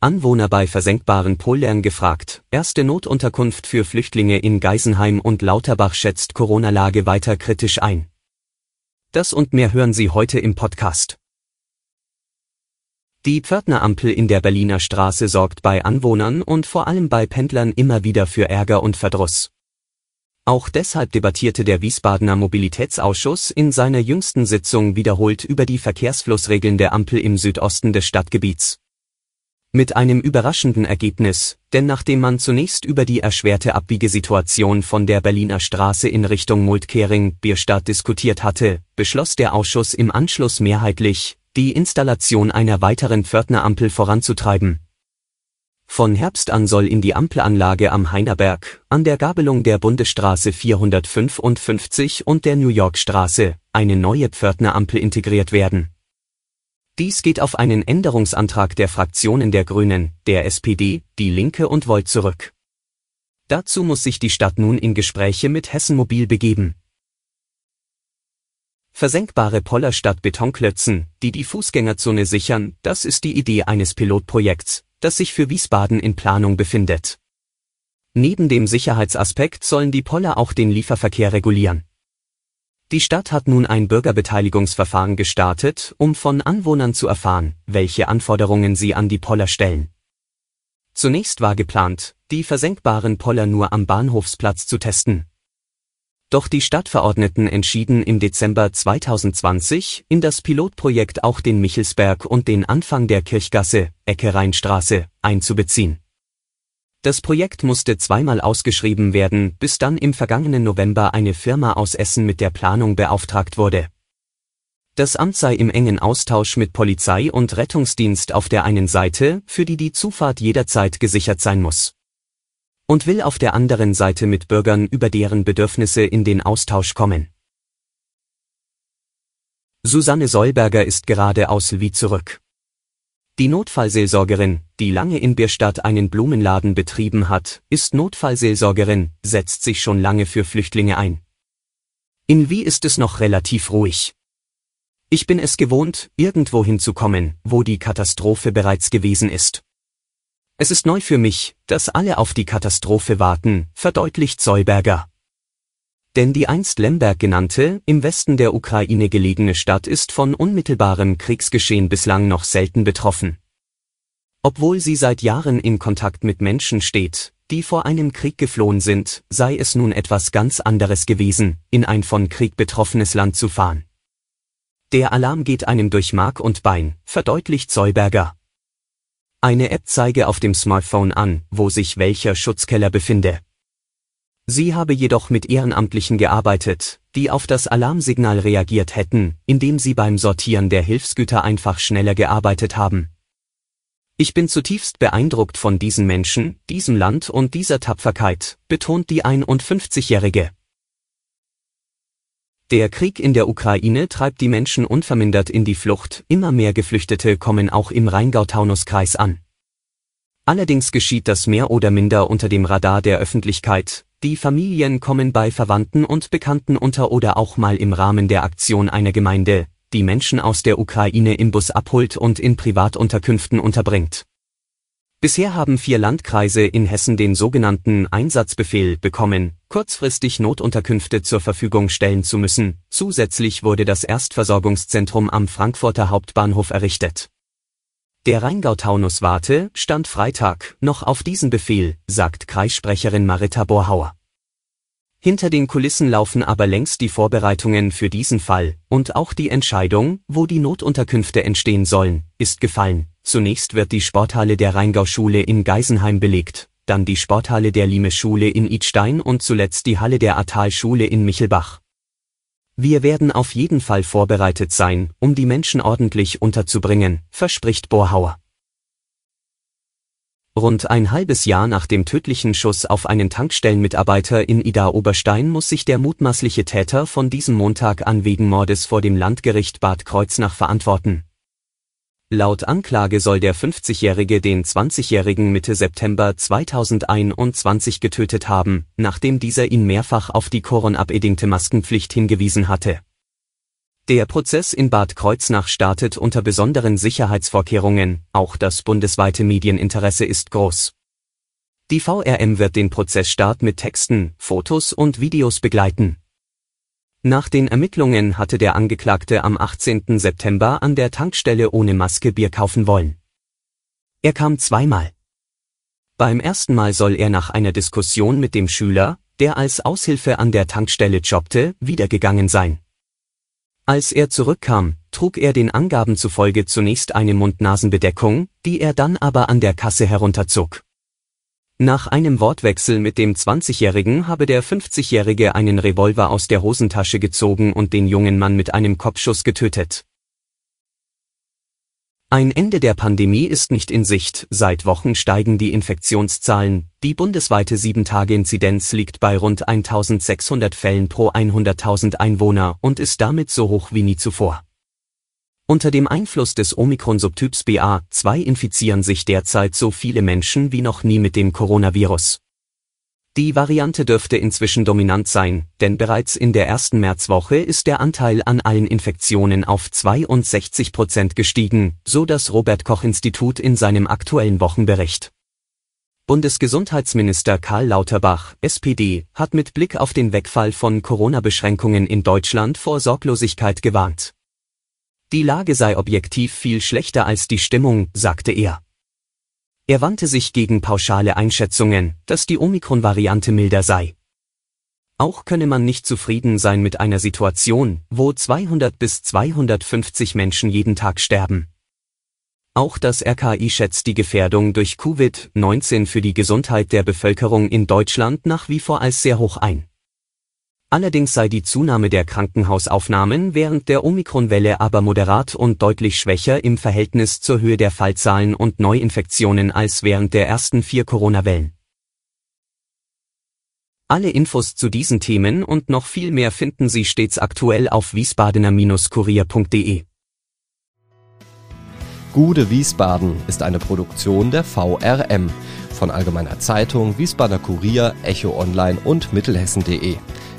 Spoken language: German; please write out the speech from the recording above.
Anwohner bei versenkbaren Poldern gefragt. Erste Notunterkunft für Flüchtlinge in Geisenheim und Lauterbach schätzt Corona-Lage weiter kritisch ein. Das und mehr hören Sie heute im Podcast. Die Pförtnerampel in der Berliner Straße sorgt bei Anwohnern und vor allem bei Pendlern immer wieder für Ärger und Verdruss. Auch deshalb debattierte der Wiesbadener Mobilitätsausschuss in seiner jüngsten Sitzung wiederholt über die Verkehrsflussregeln der Ampel im Südosten des Stadtgebiets. Mit einem überraschenden Ergebnis, denn nachdem man zunächst über die erschwerte Abbiegesituation von der Berliner Straße in Richtung Multkering-Bierstadt diskutiert hatte, beschloss der Ausschuss im Anschluss mehrheitlich, die Installation einer weiteren Pförtnerampel voranzutreiben. Von Herbst an soll in die Ampelanlage am Heinerberg, an der Gabelung der Bundesstraße 455 und der New York Straße, eine neue Pförtnerampel integriert werden dies geht auf einen Änderungsantrag der Fraktionen der Grünen, der SPD, Die Linke und Volt zurück. Dazu muss sich die Stadt nun in Gespräche mit Hessen Mobil begeben. Versenkbare Poller statt Betonklötzen, die die Fußgängerzone sichern, das ist die Idee eines Pilotprojekts, das sich für Wiesbaden in Planung befindet. Neben dem Sicherheitsaspekt sollen die Poller auch den Lieferverkehr regulieren. Die Stadt hat nun ein Bürgerbeteiligungsverfahren gestartet, um von Anwohnern zu erfahren, welche Anforderungen sie an die Poller stellen. Zunächst war geplant, die versenkbaren Poller nur am Bahnhofsplatz zu testen. Doch die Stadtverordneten entschieden im Dezember 2020, in das Pilotprojekt auch den Michelsberg und den Anfang der Kirchgasse, Ecke Rheinstraße, einzubeziehen das Projekt musste zweimal ausgeschrieben werden, bis dann im vergangenen November eine Firma aus Essen mit der Planung beauftragt wurde. Das Amt sei im engen Austausch mit Polizei und Rettungsdienst auf der einen Seite, für die die Zufahrt jederzeit gesichert sein muss. Und will auf der anderen Seite mit Bürgern über deren Bedürfnisse in den Austausch kommen. Susanne Solberger ist gerade aus Wie zurück. Die Notfallseelsorgerin, die lange in Bierstadt einen Blumenladen betrieben hat, ist Notfallseelsorgerin, setzt sich schon lange für Flüchtlinge ein. In Wie ist es noch relativ ruhig. Ich bin es gewohnt, irgendwo hinzukommen, wo die Katastrophe bereits gewesen ist. Es ist neu für mich, dass alle auf die Katastrophe warten, verdeutlicht Zollberger. Denn die einst Lemberg genannte, im Westen der Ukraine gelegene Stadt ist von unmittelbarem Kriegsgeschehen bislang noch selten betroffen. Obwohl sie seit Jahren in Kontakt mit Menschen steht, die vor einem Krieg geflohen sind, sei es nun etwas ganz anderes gewesen, in ein von Krieg betroffenes Land zu fahren. Der Alarm geht einem durch Mark und Bein, verdeutlicht Zollberger. Eine App zeige auf dem Smartphone an, wo sich welcher Schutzkeller befinde. Sie habe jedoch mit Ehrenamtlichen gearbeitet, die auf das Alarmsignal reagiert hätten, indem sie beim Sortieren der Hilfsgüter einfach schneller gearbeitet haben. Ich bin zutiefst beeindruckt von diesen Menschen, diesem Land und dieser Tapferkeit, betont die 51-Jährige. Der Krieg in der Ukraine treibt die Menschen unvermindert in die Flucht, immer mehr Geflüchtete kommen auch im Rheingau-Taunus-Kreis an. Allerdings geschieht das mehr oder minder unter dem Radar der Öffentlichkeit, die Familien kommen bei Verwandten und Bekannten unter oder auch mal im Rahmen der Aktion einer Gemeinde, die Menschen aus der Ukraine im Bus abholt und in Privatunterkünften unterbringt. Bisher haben vier Landkreise in Hessen den sogenannten Einsatzbefehl bekommen, kurzfristig Notunterkünfte zur Verfügung stellen zu müssen. Zusätzlich wurde das Erstversorgungszentrum am Frankfurter Hauptbahnhof errichtet. Der Rheingau-Taunus warte, stand Freitag, noch auf diesen Befehl, sagt Kreissprecherin Marita Borhauer. Hinter den Kulissen laufen aber längst die Vorbereitungen für diesen Fall, und auch die Entscheidung, wo die Notunterkünfte entstehen sollen, ist gefallen. Zunächst wird die Sporthalle der Rheingau-Schule in Geisenheim belegt, dann die Sporthalle der Lime-Schule in Idstein und zuletzt die Halle der Atal-Schule in Michelbach. Wir werden auf jeden Fall vorbereitet sein, um die Menschen ordentlich unterzubringen, verspricht Borhauer. Rund ein halbes Jahr nach dem tödlichen Schuss auf einen Tankstellenmitarbeiter in Ida-Oberstein muss sich der mutmaßliche Täter von diesem Montag an wegen Mordes vor dem Landgericht Bad Kreuznach verantworten. Laut Anklage soll der 50-Jährige den 20-Jährigen Mitte September 2021 getötet haben, nachdem dieser ihn mehrfach auf die Koronabedingte Maskenpflicht hingewiesen hatte der Prozess in Bad Kreuznach startet unter besonderen Sicherheitsvorkehrungen, auch das bundesweite Medieninteresse ist groß. Die VRM wird den Prozessstart mit Texten, Fotos und Videos begleiten. Nach den Ermittlungen hatte der Angeklagte am 18. September an der Tankstelle ohne Maske Bier kaufen wollen. Er kam zweimal. Beim ersten Mal soll er nach einer Diskussion mit dem Schüler, der als Aushilfe an der Tankstelle jobbte, wiedergegangen sein. Als er zurückkam, trug er den Angaben zufolge zunächst eine Mund-Nasen-Bedeckung, die er dann aber an der Kasse herunterzog. Nach einem Wortwechsel mit dem 20-Jährigen habe der 50-Jährige einen Revolver aus der Hosentasche gezogen und den jungen Mann mit einem Kopfschuss getötet. Ein Ende der Pandemie ist nicht in Sicht, seit Wochen steigen die Infektionszahlen, die bundesweite 7-Tage-Inzidenz liegt bei rund 1600 Fällen pro 100.000 Einwohner und ist damit so hoch wie nie zuvor. Unter dem Einfluss des Omikron-Subtyps BA2 infizieren sich derzeit so viele Menschen wie noch nie mit dem Coronavirus. Die Variante dürfte inzwischen dominant sein, denn bereits in der ersten Märzwoche ist der Anteil an allen Infektionen auf 62 Prozent gestiegen, so das Robert Koch Institut in seinem aktuellen Wochenbericht. Bundesgesundheitsminister Karl Lauterbach, SPD, hat mit Blick auf den Wegfall von Corona-Beschränkungen in Deutschland vor Sorglosigkeit gewarnt. Die Lage sei objektiv viel schlechter als die Stimmung, sagte er. Er wandte sich gegen pauschale Einschätzungen, dass die Omikron-Variante milder sei. Auch könne man nicht zufrieden sein mit einer Situation, wo 200 bis 250 Menschen jeden Tag sterben. Auch das RKI schätzt die Gefährdung durch Covid-19 für die Gesundheit der Bevölkerung in Deutschland nach wie vor als sehr hoch ein. Allerdings sei die Zunahme der Krankenhausaufnahmen während der Omikronwelle aber moderat und deutlich schwächer im Verhältnis zur Höhe der Fallzahlen und Neuinfektionen als während der ersten vier Corona-Wellen. Alle Infos zu diesen Themen und noch viel mehr finden Sie stets aktuell auf wiesbadener-kurier.de. Gude Wiesbaden ist eine Produktion der VRM von Allgemeiner Zeitung, Wiesbadener Kurier, Echo Online und Mittelhessen.de.